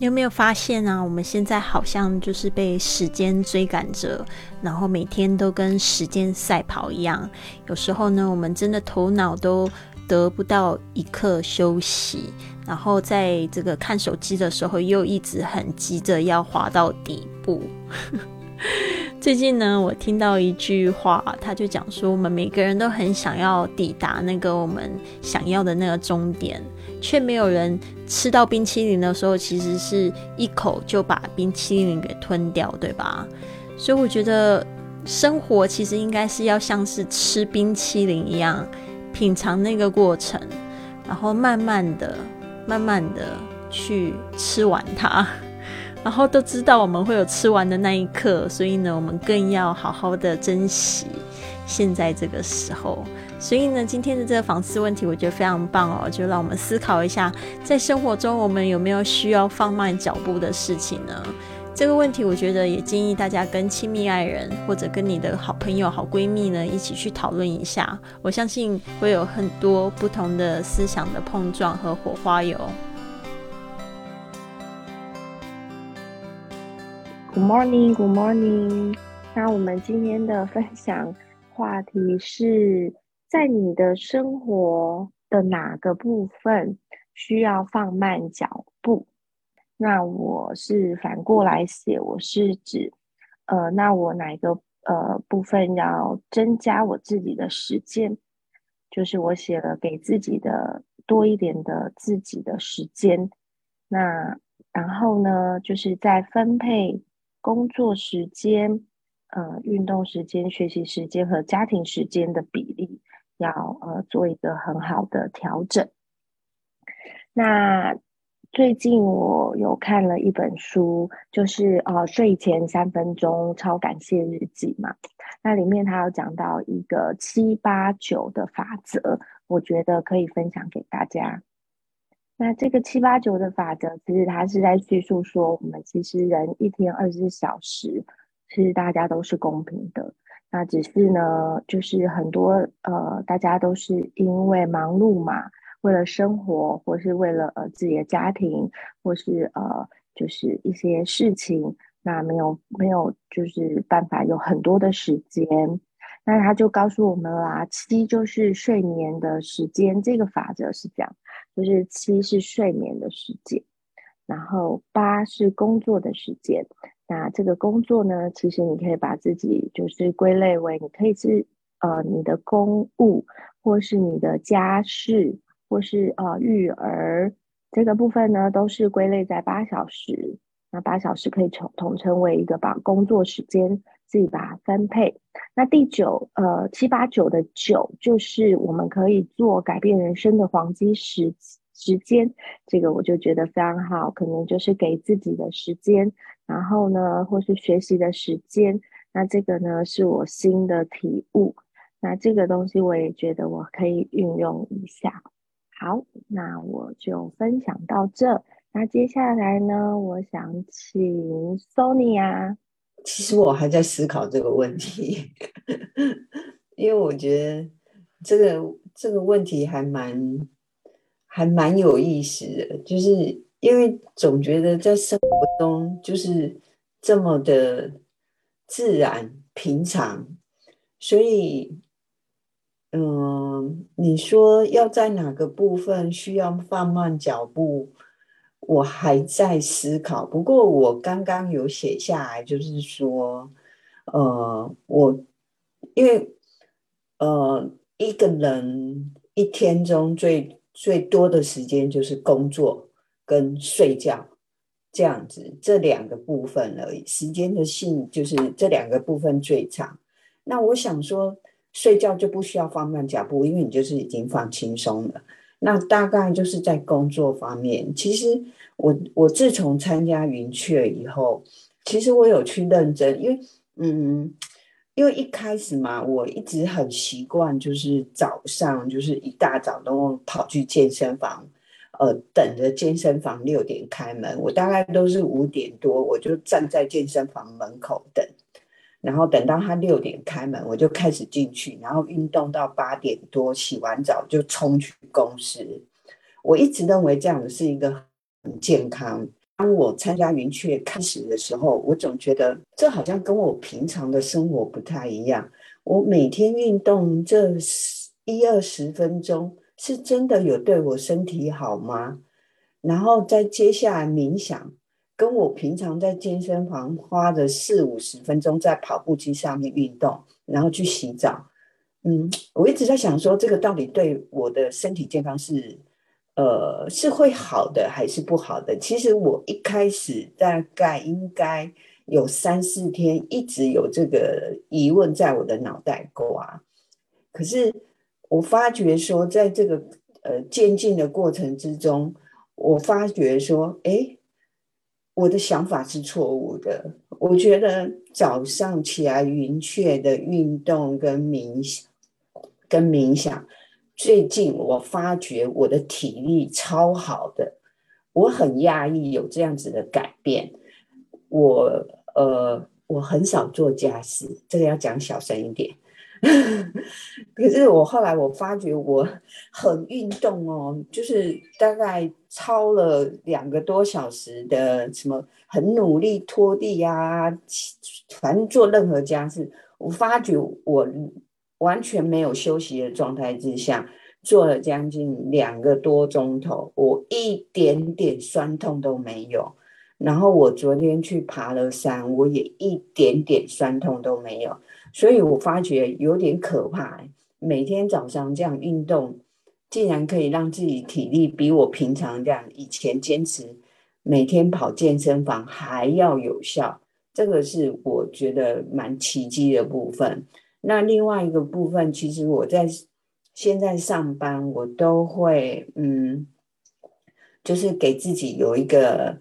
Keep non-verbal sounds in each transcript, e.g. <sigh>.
你有没有发现啊？我们现在好像就是被时间追赶着，然后每天都跟时间赛跑一样。有时候呢，我们真的头脑都得不到一刻休息，然后在这个看手机的时候，又一直很急着要滑到底部。<laughs> 最近呢，我听到一句话，他就讲说，我们每个人都很想要抵达那个我们想要的那个终点。却没有人吃到冰淇淋的时候，其实是一口就把冰淇淋给吞掉，对吧？所以我觉得生活其实应该是要像是吃冰淇淋一样，品尝那个过程，然后慢慢的、慢慢的去吃完它，<laughs> 然后都知道我们会有吃完的那一刻，所以呢，我们更要好好的珍惜现在这个时候。所以呢，今天的这个访思问题，我觉得非常棒哦，就让我们思考一下，在生活中我们有没有需要放慢脚步的事情呢？这个问题，我觉得也建议大家跟亲密爱人或者跟你的好朋友、好闺蜜呢一起去讨论一下。我相信会有很多不同的思想的碰撞和火花哟。Good morning, Good morning。那我们今天的分享话题是。在你的生活的哪个部分需要放慢脚步？那我是反过来写，我是指，呃，那我哪个呃部分要增加我自己的时间？就是我写了给自己的多一点的自己的时间。那然后呢，就是在分配工作时间、呃运动时间、学习时间和家庭时间的比例。要呃做一个很好的调整。那最近我有看了一本书，就是呃睡前三分钟超感谢日记嘛。那里面他有讲到一个七八九的法则，我觉得可以分享给大家。那这个七八九的法则，其实它是在叙述说，我们其实人一天二十四小时，其实大家都是公平的。那只是呢，就是很多呃，大家都是因为忙碌嘛，为了生活，或是为了呃自己的家庭，或是呃就是一些事情，那没有没有就是办法有很多的时间。那他就告诉我们啦，七就是睡眠的时间，这个法则是这样，就是七是睡眠的时间，然后八是工作的时间。那这个工作呢，其实你可以把自己就是归类为，你可以是呃你的公务，或是你的家事，或是呃育儿这个部分呢，都是归类在八小时。那八小时可以统统称为一个把工作时间自己把它分配。那第九呃七八九的九，就是我们可以做改变人生的黄金时时间。这个我就觉得非常好，可能就是给自己的时间。然后呢，或是学习的时间，那这个呢是我新的体悟。那这个东西我也觉得我可以运用一下。好，那我就分享到这。那接下来呢，我想请 Sony 啊。其实我还在思考这个问题，<laughs> 因为我觉得这个这个问题还蛮还蛮有意思的，就是。因为总觉得在生活中就是这么的自然平常，所以，嗯，你说要在哪个部分需要放慢脚步，我还在思考。不过我刚刚有写下来，就是说，呃，我因为呃一个人一天中最最多的时间就是工作。跟睡觉这样子，这两个部分而已。时间的性就是这两个部分最长。那我想说，睡觉就不需要放慢脚步，因为你就是已经放轻松了。那大概就是在工作方面，其实我我自从参加云雀以后，其实我有去认真，因为嗯，因为一开始嘛，我一直很习惯，就是早上就是一大早都跑去健身房。呃，等着健身房六点开门，我大概都是五点多，我就站在健身房门口等，然后等到他六点开门，我就开始进去，然后运动到八点多，洗完澡就冲去公司。我一直认为这样子是一个很健康，当我参加云雀开始的时候，我总觉得这好像跟我平常的生活不太一样。我每天运动这一二十分钟，是真的有对我身体好吗？然后再接下来冥想，跟我平常在健身房花的四五十分钟在跑步机上面运动，然后去洗澡。嗯，我一直在想说，这个到底对我的身体健康是，呃，是会好的还是不好的？其实我一开始大概应该有三四天一直有这个疑问在我的脑袋瓜，可是我发觉说，在这个呃渐进的过程之中，我发觉说，哎，我的想法是错误的。我觉得早上起来云雀的运动跟冥想。跟冥想，最近我发觉我的体力超好的，我很讶异有这样子的改变。我呃，我很少做家事，这个要讲小声一点。<laughs> 可是我后来我发觉我很运动哦，就是大概超了两个多小时的什么，很努力拖地呀，反正做任何家事，我发觉我。完全没有休息的状态之下，做了将近两个多钟头，我一点点酸痛都没有。然后我昨天去爬了山，我也一点点酸痛都没有。所以我发觉有点可怕，每天早上这样运动，竟然可以让自己体力比我平常这样以前坚持每天跑健身房还要有效。这个是我觉得蛮奇迹的部分。那另外一个部分，其实我在现在上班，我都会嗯，就是给自己有一个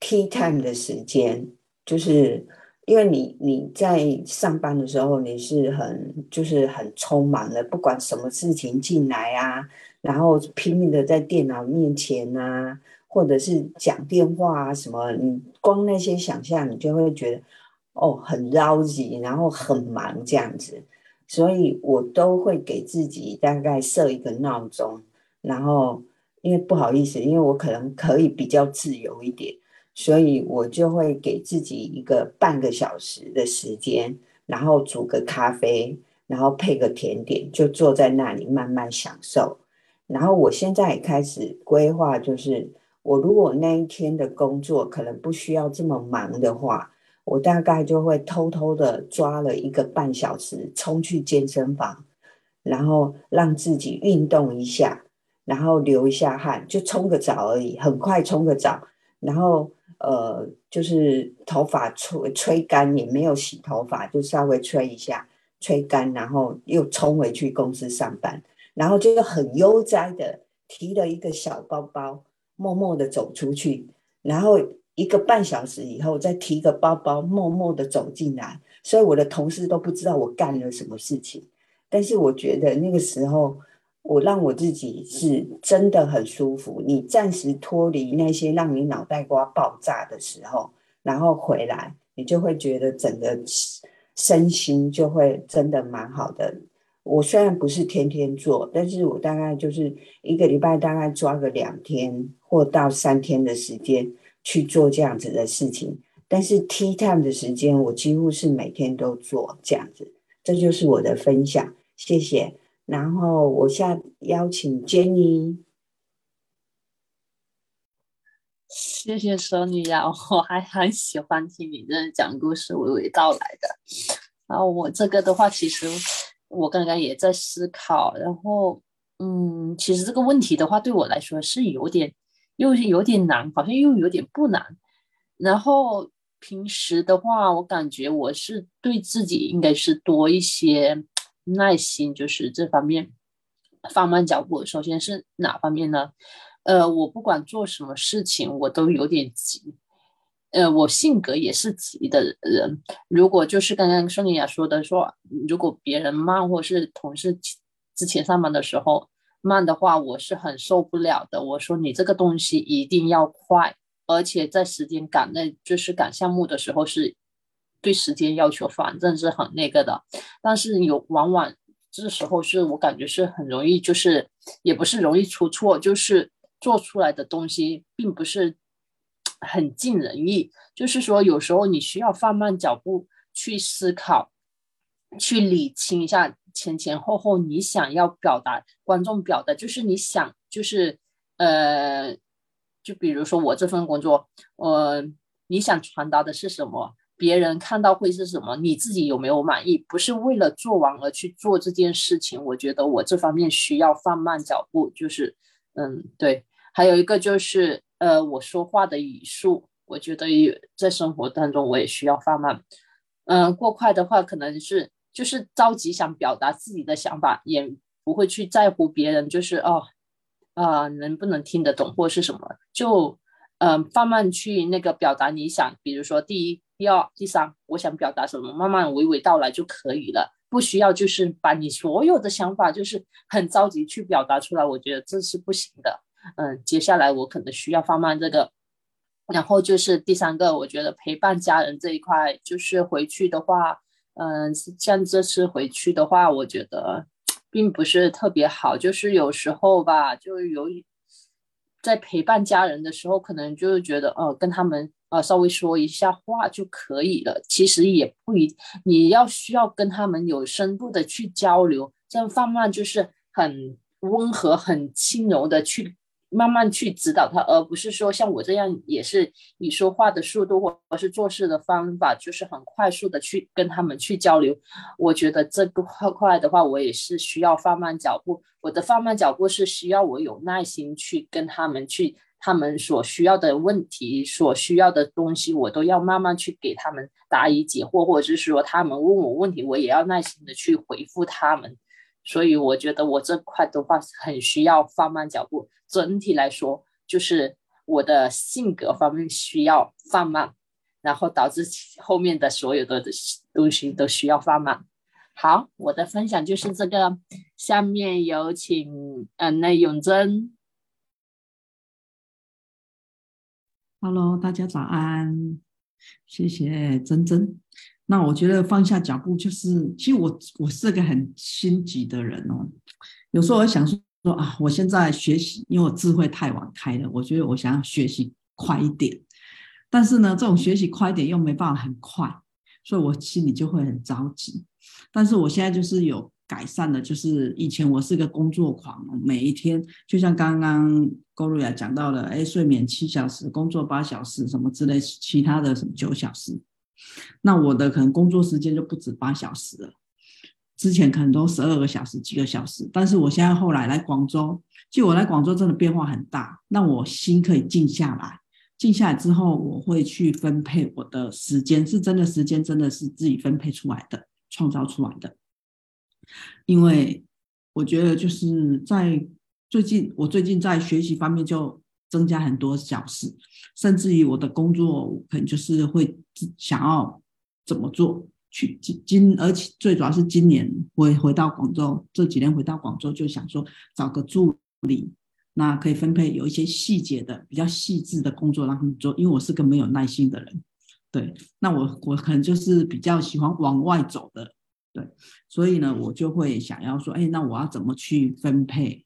tea time 的时间，就是因为你你在上班的时候，你是很就是很匆忙的，不管什么事情进来啊，然后拼命的在电脑面前啊，或者是讲电话啊什么，你光那些想象，你就会觉得。哦，很着急，然后很忙这样子，所以我都会给自己大概设一个闹钟，然后因为不好意思，因为我可能可以比较自由一点，所以我就会给自己一个半个小时的时间，然后煮个咖啡，然后配个甜点，就坐在那里慢慢享受。然后我现在也开始规划，就是我如果那一天的工作可能不需要这么忙的话。我大概就会偷偷的抓了一个半小时，冲去健身房，然后让自己运动一下，然后流一下汗，就冲个澡而已，很快冲个澡，然后呃，就是头发吹吹干，也没有洗头发，就稍微吹一下，吹干，然后又冲回去公司上班，然后就很悠哉的提了一个小包包，默默的走出去，然后。一个半小时以后，再提个包包，默默的走进来，所以我的同事都不知道我干了什么事情。但是我觉得那个时候，我让我自己是真的很舒服。你暂时脱离那些让你脑袋瓜爆炸的时候，然后回来，你就会觉得整个身心就会真的蛮好的。我虽然不是天天做，但是我大概就是一个礼拜大概抓个两天或到三天的时间。去做这样子的事情，但是 tea time 的时间我几乎是每天都做这样子，这就是我的分享，谢谢。然后我下邀请 Jenny，谢谢蛇女呀，<laughs> 我还很喜欢听你这讲故事娓娓道来的。然后我这个的话，其实我刚刚也在思考，然后嗯，其实这个问题的话，对我来说是有点。又有点难，好像又有点不难。然后平时的话，我感觉我是对自己应该是多一些耐心，就是这方面放慢脚步。首先是哪方面呢？呃，我不管做什么事情，我都有点急。呃，我性格也是急的人。如果就是刚刚宋丽雅说的，说如果别人慢，或是同事之前上班的时候。慢的话，我是很受不了的。我说你这个东西一定要快，而且在时间赶那，就是赶项目的时候，是对时间要求，反正是很那个的。但是有往往这时候是我感觉是很容易，就是也不是容易出错，就是做出来的东西并不是很尽人意。就是说，有时候你需要放慢脚步去思考，去理清一下前前后后你想要表达，观众表达，就是你想，就是呃，就比如说我这份工作，呃，你想传达的是什么？别人看到会是什么？你自己有没有满意？不是为了做完而去做这件事情。我觉得我这方面需要放慢脚步，就是，嗯，对。还有一个就是，呃，我说话的语速，我觉得也在生活当中我也需要放慢。嗯，过快的话，可能是就是着急想表达自己的想法，也不会去在乎别人，就是哦，啊，能不能听得懂或是什么，就，嗯，放慢去那个表达你想，比如说第一。第二、第三，我想表达什么，慢慢娓娓道来就可以了，不需要就是把你所有的想法就是很着急去表达出来，我觉得这是不行的。嗯，接下来我可能需要放慢这个，然后就是第三个，我觉得陪伴家人这一块，就是回去的话，嗯，像这次回去的话，我觉得并不是特别好，就是有时候吧，就有在陪伴家人的时候，可能就是觉得，哦，跟他们。啊，稍微说一下话就可以了。其实也不一，你要需要跟他们有深度的去交流，这样放慢就是很温和、很轻柔的去慢慢去指导他，而不是说像我这样，也是以说话的速度或者是做事的方法，就是很快速的去跟他们去交流。我觉得这个块块的话，我也是需要放慢脚步。我的放慢脚步是需要我有耐心去跟他们去。他们所需要的问题，所需要的东西，我都要慢慢去给他们答疑解惑，或者是说他们问我问题，我也要耐心的去回复他们。所以我觉得我这块的话很需要放慢脚步。整体来说，就是我的性格方面需要放慢，然后导致后面的所有的东西都需要放慢。好，我的分享就是这个。下面有请嗯，那永贞。Hello，大家早安，谢谢珍珍。那我觉得放下脚步就是，其实我我是个很心急的人哦。有时候我想说啊，我现在学习，因为我智慧太晚开了，我觉得我想要学习快一点，但是呢，这种学习快一点又没办法很快，所以我心里就会很着急。但是我现在就是有。改善的，就是以前我是个工作狂，每一天就像刚刚高露雅讲到的，哎，睡眠七小时，工作八小时，什么之类，其他的什么九小时，那我的可能工作时间就不止八小时了，之前可能都十二个小时，几个小时，但是我现在后来来广州，就我来广州真的变化很大，那我心可以静下来，静下来之后，我会去分配我的时间，是真的时间真的是自己分配出来的，创造出来的。因为我觉得就是在最近，我最近在学习方面就增加很多小时，甚至于我的工作可能就是会想要怎么做去今今，而且最主要是今年回回到广州这几天回到广州就想说找个助理，那可以分配有一些细节的比较细致的工作让他们做，因为我是个没有耐心的人，对，那我我可能就是比较喜欢往外走的。对，所以呢，我就会想要说，哎，那我要怎么去分配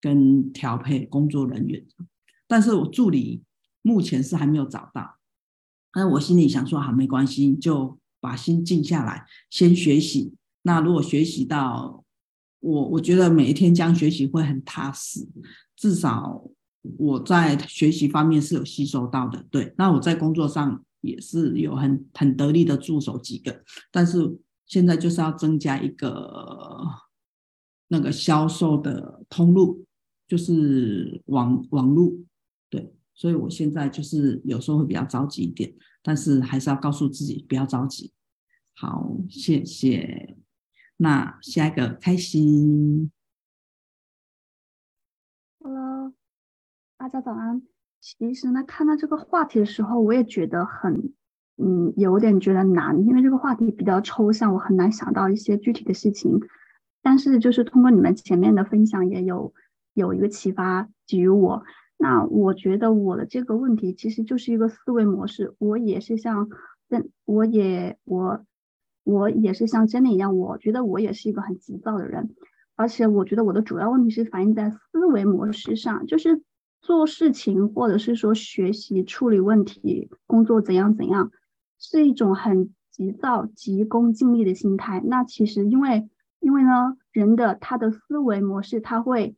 跟调配工作人员？但是我助理目前是还没有找到。那我心里想说，好，没关系，就把心静下来，先学习。那如果学习到我，我觉得每一天这样学习会很踏实，至少我在学习方面是有吸收到的。对，那我在工作上也是有很很得力的助手几个，但是。现在就是要增加一个那个销售的通路，就是网网路，对，所以我现在就是有时候会比较着急一点，但是还是要告诉自己不要着急。好，谢谢。那下一个开心。Hello，大家早安。其实呢，看到这个话题的时候，我也觉得很。嗯，有点觉得难，因为这个话题比较抽象，我很难想到一些具体的事情。但是就是通过你们前面的分享，也有有一个启发给予我。那我觉得我的这个问题其实就是一个思维模式。我也是像真，我也我我也是像真的一样，我觉得我也是一个很急躁的人，而且我觉得我的主要问题是反映在思维模式上，就是做事情或者是说学习、处理问题、工作怎样怎样，是一种很急躁、急功近利的心态。那其实因为因为呢，人的他的思维模式，他会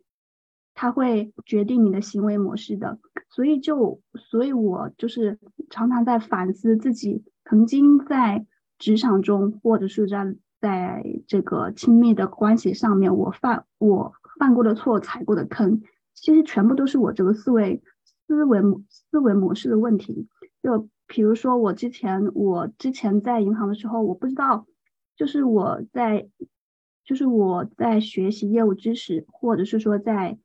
他会决定你的行为模式的。所以就所以，我就是常常在反思自己曾经在职场中，或者是在在这个亲密的关系上面，我犯我犯过的错、踩过的坑，其实全部都是我这个思维思维思维模式的问题。就比如说，我之前我之前在银行的时候，我不知道，就是我在就是我在学习业务知识，或者是说在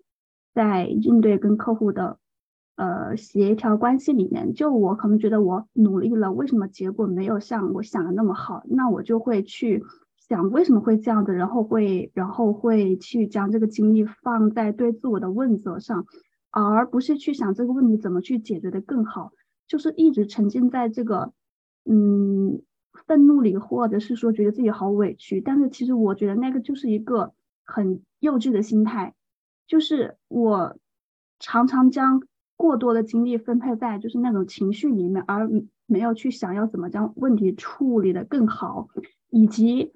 在应对跟客户的呃协调关系里面，就我可能觉得我努力了，为什么结果没有像我想的那么好？那我就会去。想为什么会这样子，然后会然后会去将这个精力放在对自我的问责上，而不是去想这个问题怎么去解决的更好，就是一直沉浸在这个嗯愤怒里，或者是说觉得自己好委屈。但是其实我觉得那个就是一个很幼稚的心态，就是我常常将过多的精力分配在就是那种情绪里面，而没有去想要怎么将问题处理的更好，以及。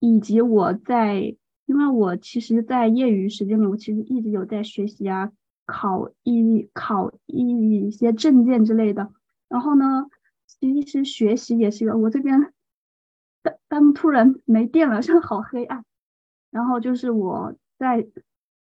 以及我在，因为我其实，在业余时间里，我其实一直有在学习啊，考一考一些证件之类的。然后呢，其实学习也是我这边当当突然没电了，<laughs> 真的好黑暗。然后就是我在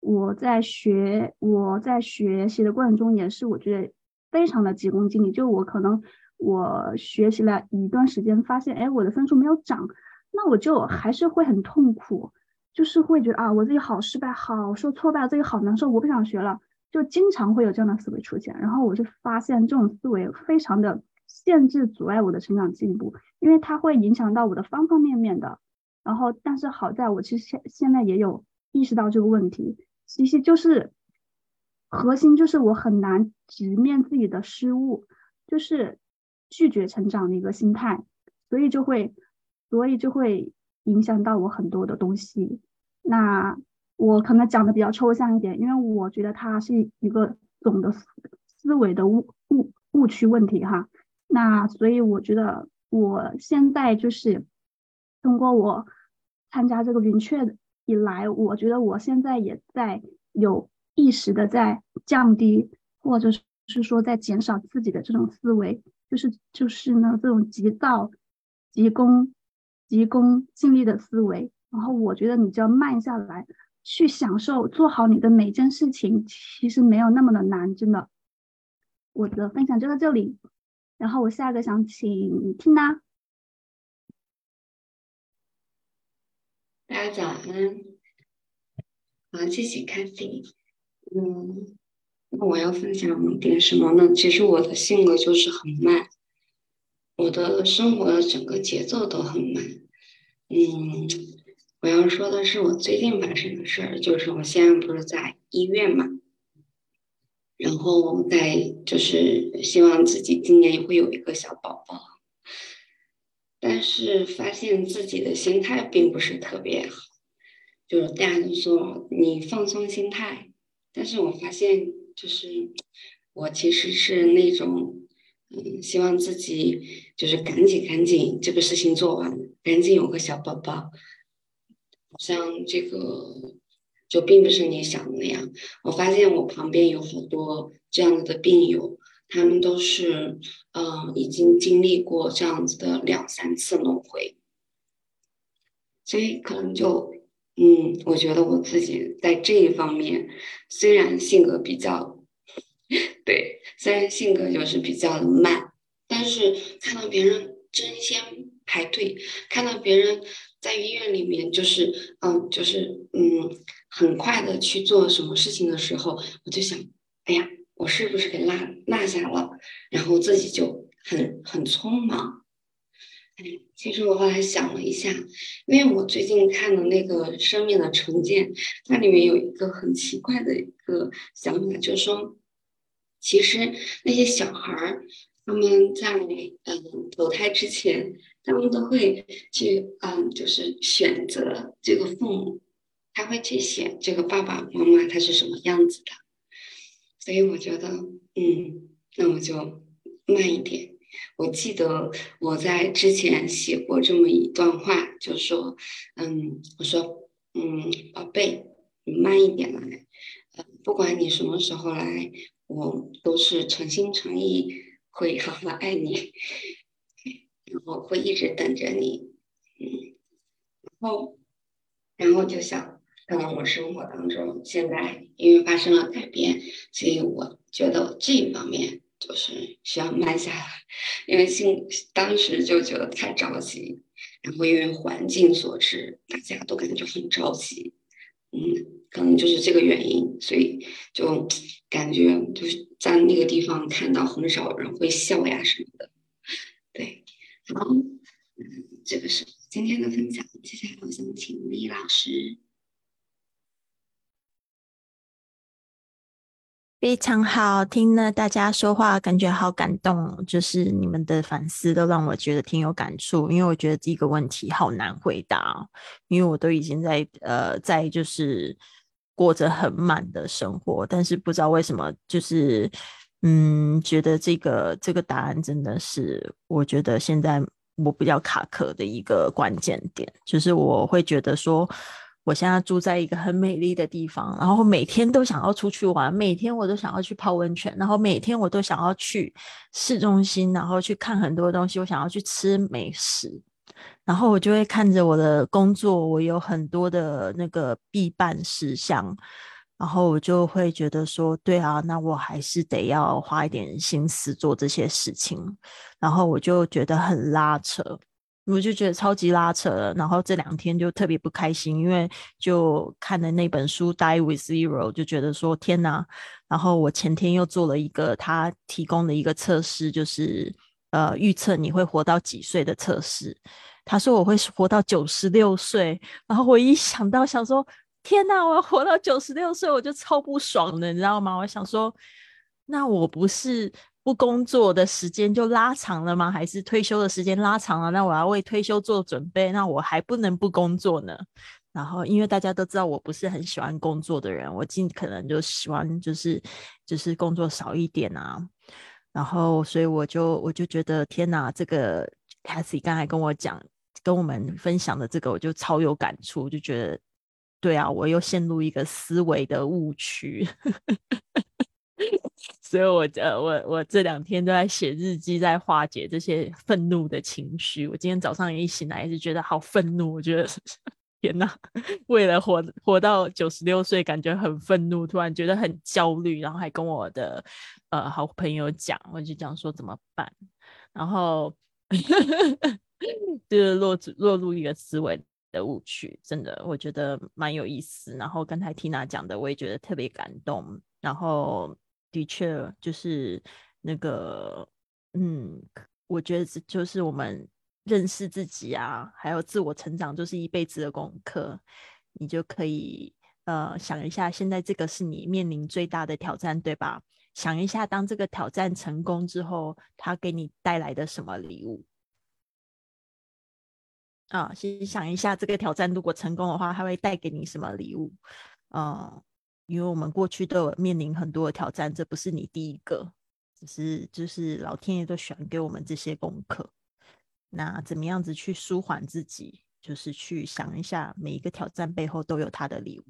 我在学我在学习的过程中，也是我觉得非常的急功近利。就我可能我学习了一段时间，发现哎，我的分数没有涨。那我就还是会很痛苦，就是会觉得啊，我自己好失败，好受挫败，自己好难受，我不想学了，就经常会有这样的思维出现。然后我就发现这种思维非常的限制、阻碍我的成长进步，因为它会影响到我的方方面面的。然后，但是好在我其实现现在也有意识到这个问题，其实就是核心就是我很难直面自己的失误，就是拒绝成长的一个心态，所以就会。所以就会影响到我很多的东西。那我可能讲的比较抽象一点，因为我觉得它是一个总的思思维的误误误区问题哈。那所以我觉得我现在就是通过我参加这个云雀以来，我觉得我现在也在有意识的在降低，或者是说在减少自己的这种思维，就是就是呢这种急躁、急功。急功近利的思维，然后我觉得你就要慢下来，去享受做好你的每件事情，其实没有那么的难，真的。我的分享就到这里，然后我下一个想请听娜。大家早安，好，谢谢 Cathy。嗯，那我要分享点什么呢？其实我的性格就是很慢。我的生活的整个节奏都很慢，嗯，我要说的是我最近发生的事儿，就是我现在不是在医院嘛，然后在就是希望自己今年也会有一个小宝宝，但是发现自己的心态并不是特别好，就是大家都说你放松心态，但是我发现就是我其实是那种。嗯，希望自己就是赶紧赶紧这个事情做完，赶紧有个小宝宝。像这个就并不是你想的那样。我发现我旁边有好多这样子的病友，他们都是嗯已经经历过这样子的两三次轮回，所以可能就嗯，我觉得我自己在这一方面虽然性格比较。<laughs> 对，虽然性格就是比较的慢，但是看到别人争先排队，看到别人在医院里面就是嗯，就是嗯，很快的去做什么事情的时候，我就想，哎呀，我是不是给落落下了？然后自己就很很匆忙。哎，其实我后来想了一下，因为我最近看的那个《生命的重建》，它里面有一个很奇怪的一个想法，就是说。其实那些小孩儿，他们在嗯投胎之前，他们都会去嗯，就是选择这个父母，他会去选这个爸爸妈妈他是什么样子的。所以我觉得，嗯，那我就慢一点。我记得我在之前写过这么一段话，就说，嗯，我说，嗯，宝贝，你慢一点来，呃，不管你什么时候来，我都是诚心诚意会好好爱你，然后会一直等着你，嗯，然后，然后就想，可能我生活当中现在因为发生了改变，所以我觉得这一方面。就是需要慢下来，因为心当时就觉得太着急，然后因为环境所致，大家都感觉很着急，嗯，可能就是这个原因，所以就感觉就是在那个地方看到很少人会笑呀什么的，对，好，嗯，这个是今天的分享，接下来我想请李老师。非常好，听了大家说话，感觉好感动。就是你们的反思都让我觉得挺有感触，因为我觉得这个问题好难回答，因为我都已经在呃在就是过着很满的生活，但是不知道为什么，就是嗯，觉得这个这个答案真的是我觉得现在我比较卡壳的一个关键点，就是我会觉得说。我现在住在一个很美丽的地方，然后每天都想要出去玩，每天我都想要去泡温泉，然后每天我都想要去市中心，然后去看很多东西，我想要去吃美食，然后我就会看着我的工作，我有很多的那个必办事项，然后我就会觉得说，对啊，那我还是得要花一点心思做这些事情，然后我就觉得很拉扯。我就觉得超级拉扯了，然后这两天就特别不开心，因为就看了那本书《Die with Zero》，就觉得说天哪！然后我前天又做了一个他提供的一个测试，就是呃预测你会活到几岁的测试。他说我会活到九十六岁，然后我一想到想说天哪，我要活到九十六岁，我就超不爽的，你知道吗？我想说，那我不是。不工作的时间就拉长了吗？还是退休的时间拉长了？那我要为退休做准备，那我还不能不工作呢。然后，因为大家都知道我不是很喜欢工作的人，我尽可能就喜欢就是就是工作少一点啊。然后，所以我就我就觉得天哪，这个 Cathy 刚才跟我讲，跟我们分享的这个，我就超有感触，就觉得对啊，我又陷入一个思维的误区。<laughs> 所以，我呃，我我这两天都在写日记，在化解这些愤怒的情绪。我今天早上一醒来，一直觉得好愤怒。我觉得 <laughs> 天哪，为了活活到九十六岁，感觉很愤怒，突然觉得很焦虑，然后还跟我的呃好朋友讲，我就讲说怎么办，然后 <laughs> 就是落落入一个思维的误区。真的，我觉得蛮有意思。然后刚才 Tina 讲的，我也觉得特别感动。然后。的确，就是那个，嗯，我觉得就是我们认识自己啊，还有自我成长，就是一辈子的功课。你就可以呃想一下，现在这个是你面临最大的挑战，对吧？想一下，当这个挑战成功之后，它给你带来的什么礼物？啊，先想一下，这个挑战如果成功的话，它会带给你什么礼物？嗯。因为我们过去都有面临很多的挑战，这不是你第一个，只是就是老天爷都喜欢给我们这些功课。那怎么样子去舒缓自己？就是去想一下，每一个挑战背后都有他的礼物。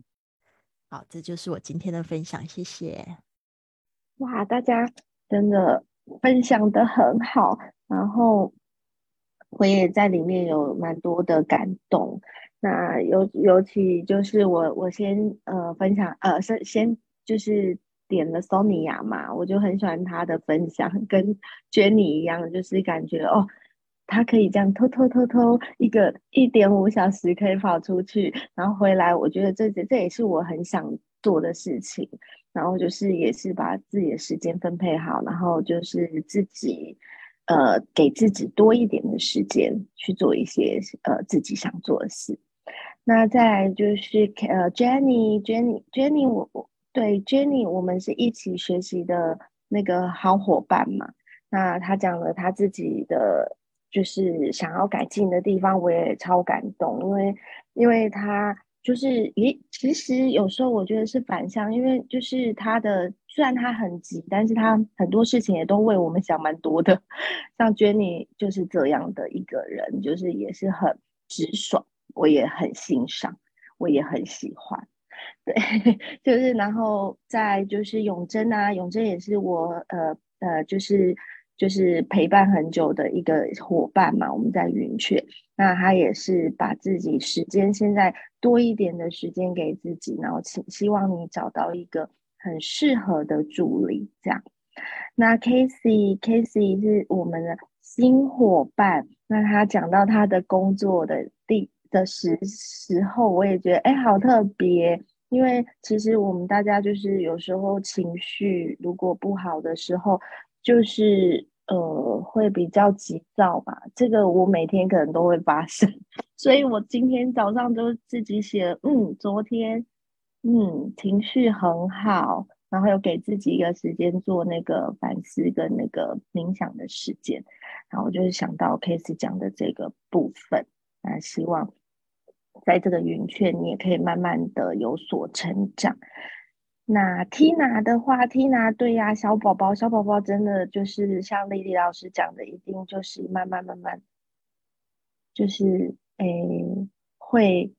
好，这就是我今天的分享，谢谢。哇，大家真的分享的很好，然后我也在里面有蛮多的感动。那尤尤其就是我我先呃分享呃先先就是点了 Sonia 嘛，我就很喜欢她的分享，跟 Jenny 一样，就是感觉哦，她可以这样偷偷偷偷一个一点五小时可以跑出去，然后回来，我觉得这这也是我很想做的事情，然后就是也是把自己的时间分配好，然后就是自己呃给自己多一点的时间去做一些呃自己想做的事。那再来就是呃，Jenny，Jenny，Jenny，我我对 Jenny，我们是一起学习的那个好伙伴嘛。那他讲了他自己的就是想要改进的地方，我也超感动，因为因为他就是，咦，其实有时候我觉得是反向，因为就是他的虽然他很急，但是他很多事情也都为我们想蛮多的。<laughs> 像 Jenny 就是这样的一个人，就是也是很直爽，我也很欣赏，我也很喜欢。对，<laughs> 就是然后再就是永贞啊，永贞也是我呃呃，就是就是陪伴很久的一个伙伴嘛。我们在云雀，那他也是把自己时间现在多一点的时间给自己，然后请希望你找到一个很适合的助理这样。那 k a s e y k a s e y 是我们的新伙伴，那他讲到他的工作的的时时候，我也觉得哎，好特别。因为其实我们大家就是有时候情绪如果不好的时候，就是呃会比较急躁吧。这个我每天可能都会发生，<laughs> 所以我今天早上就自己写，嗯，昨天嗯情绪很好，然后有给自己一个时间做那个反思跟那个冥想的时间，然后我就是想到 Case 讲的这个部分，那希望。在这个云圈，你也可以慢慢的有所成长。那 Tina 的话，Tina 对呀，小宝宝，小宝宝真的就是像丽丽老师讲的，一定就是慢慢慢慢，就是诶会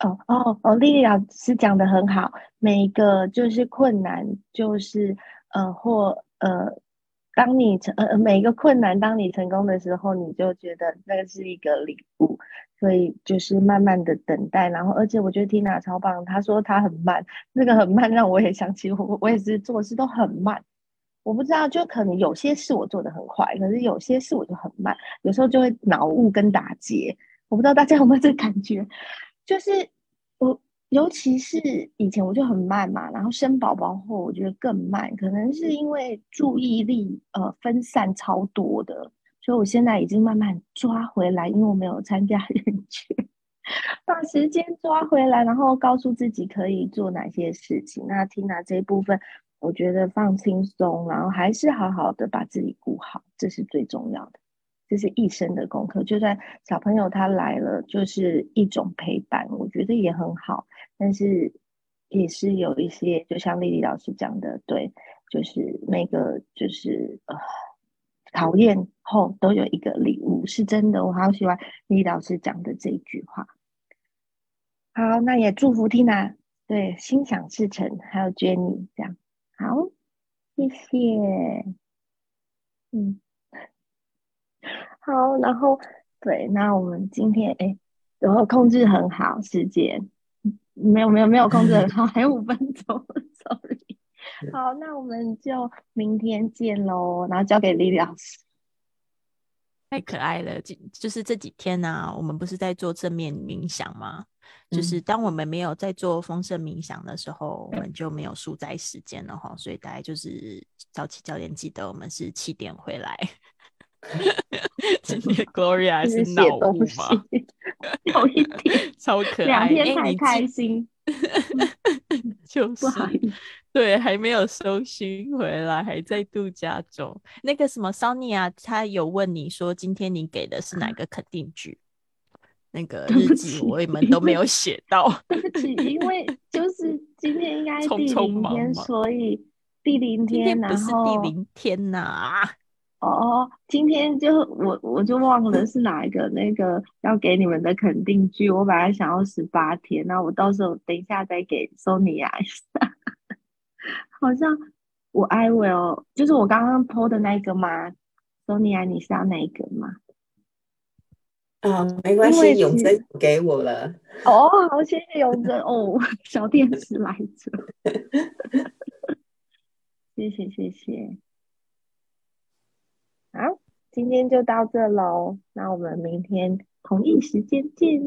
哦哦哦，丽丽老师讲的很好，每一个就是困难，就是呃或呃，当你成呃每一个困难，当你成功的时候，你就觉得那个是一个礼物。所以就是慢慢的等待，然后而且我觉得 Tina 超棒，她说她很慢，那个很慢让我也想起我，我也是做事都很慢。我不知道，就可能有些事我做的很快，可是有些事我就很慢，有时候就会脑雾跟打结。我不知道大家有没有这感觉，就是我尤其是以前我就很慢嘛，然后生宝宝后我觉得更慢，可能是因为注意力呃分散超多的。所以我现在已经慢慢抓回来，因为我没有参加 <laughs> 人群，把时间抓回来，然后告诉自己可以做哪些事情。那 Tina 这一部分，我觉得放轻松，然后还是好好的把自己顾好，这是最重要的，这是一生的功课。就算小朋友他来了，就是一种陪伴，我觉得也很好。但是也是有一些，就像丽丽老师讲的，对，就是每个就是呃。考验后都有一个礼物，是真的。我好喜欢李老师讲的这一句话。好，那也祝福 Tina，对，心想事成。还有 Jenny 这样，好，谢谢。嗯，好，然后对，那我们今天哎，然后控制很好时间，没有没有没有控制很好，还有五分钟，<laughs> sorry。<laughs> 好，那我们就明天见喽。然后交给李老师，太可爱了。就就是这几天呢，我们不是在做正面冥想吗？就是当我们没有在做丰盛冥想的时候，我们就没有输在时间了哈。所以大概就是早起教练记得我们是七点回来。<laughs> 今天 Gloria 是脑雾吗？<laughs> 有一点，<laughs> 超可爱。两天太开心，就是不好意思。对，还没有收心回来，还在度假中。那个什么 Sonia，他有问你说，今天你给的是哪个肯定句？那个日记我们都没有写到。对不起，因为就是今天应该第零天，所以第零天，然后第零天呐。哦，今天就我我就忘了是哪一个那个要给你们的肯定句。我本来想要十八天，那我到时候等一下再给 Sonia 一下。<laughs> 好像我 I will 就是我刚刚 po 的那个吗？Sonia，你是要哪一个吗？啊，没关系，永贞给我了。哦，好，谢谢永贞哦，<laughs> 小电池来着。谢 <laughs> 谢谢谢。好，今天就到这喽，那我们明天同一时间见。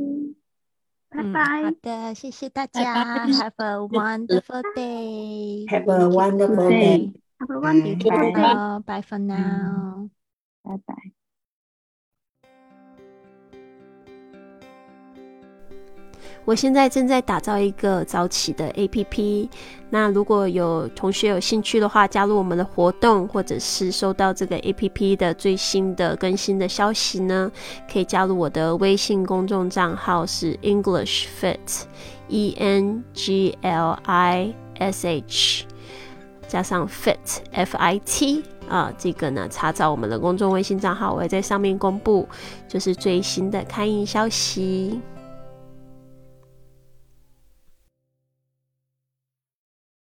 拜拜。好的，谢谢大家。Have a wonderful day. Have a wonderful day. Have a wonderful day. Bye for now. 拜拜。我现在正在打造一个早起的 APP。那如果有同学有兴趣的话，加入我们的活动，或者是收到这个 APP 的最新的更新的消息呢，可以加入我的微信公众账号是 English Fit，E N G L I S H。加上 fit f i t 啊，这个呢查找我们的公众微信账号，我会在上面公布就是最新的开营消息。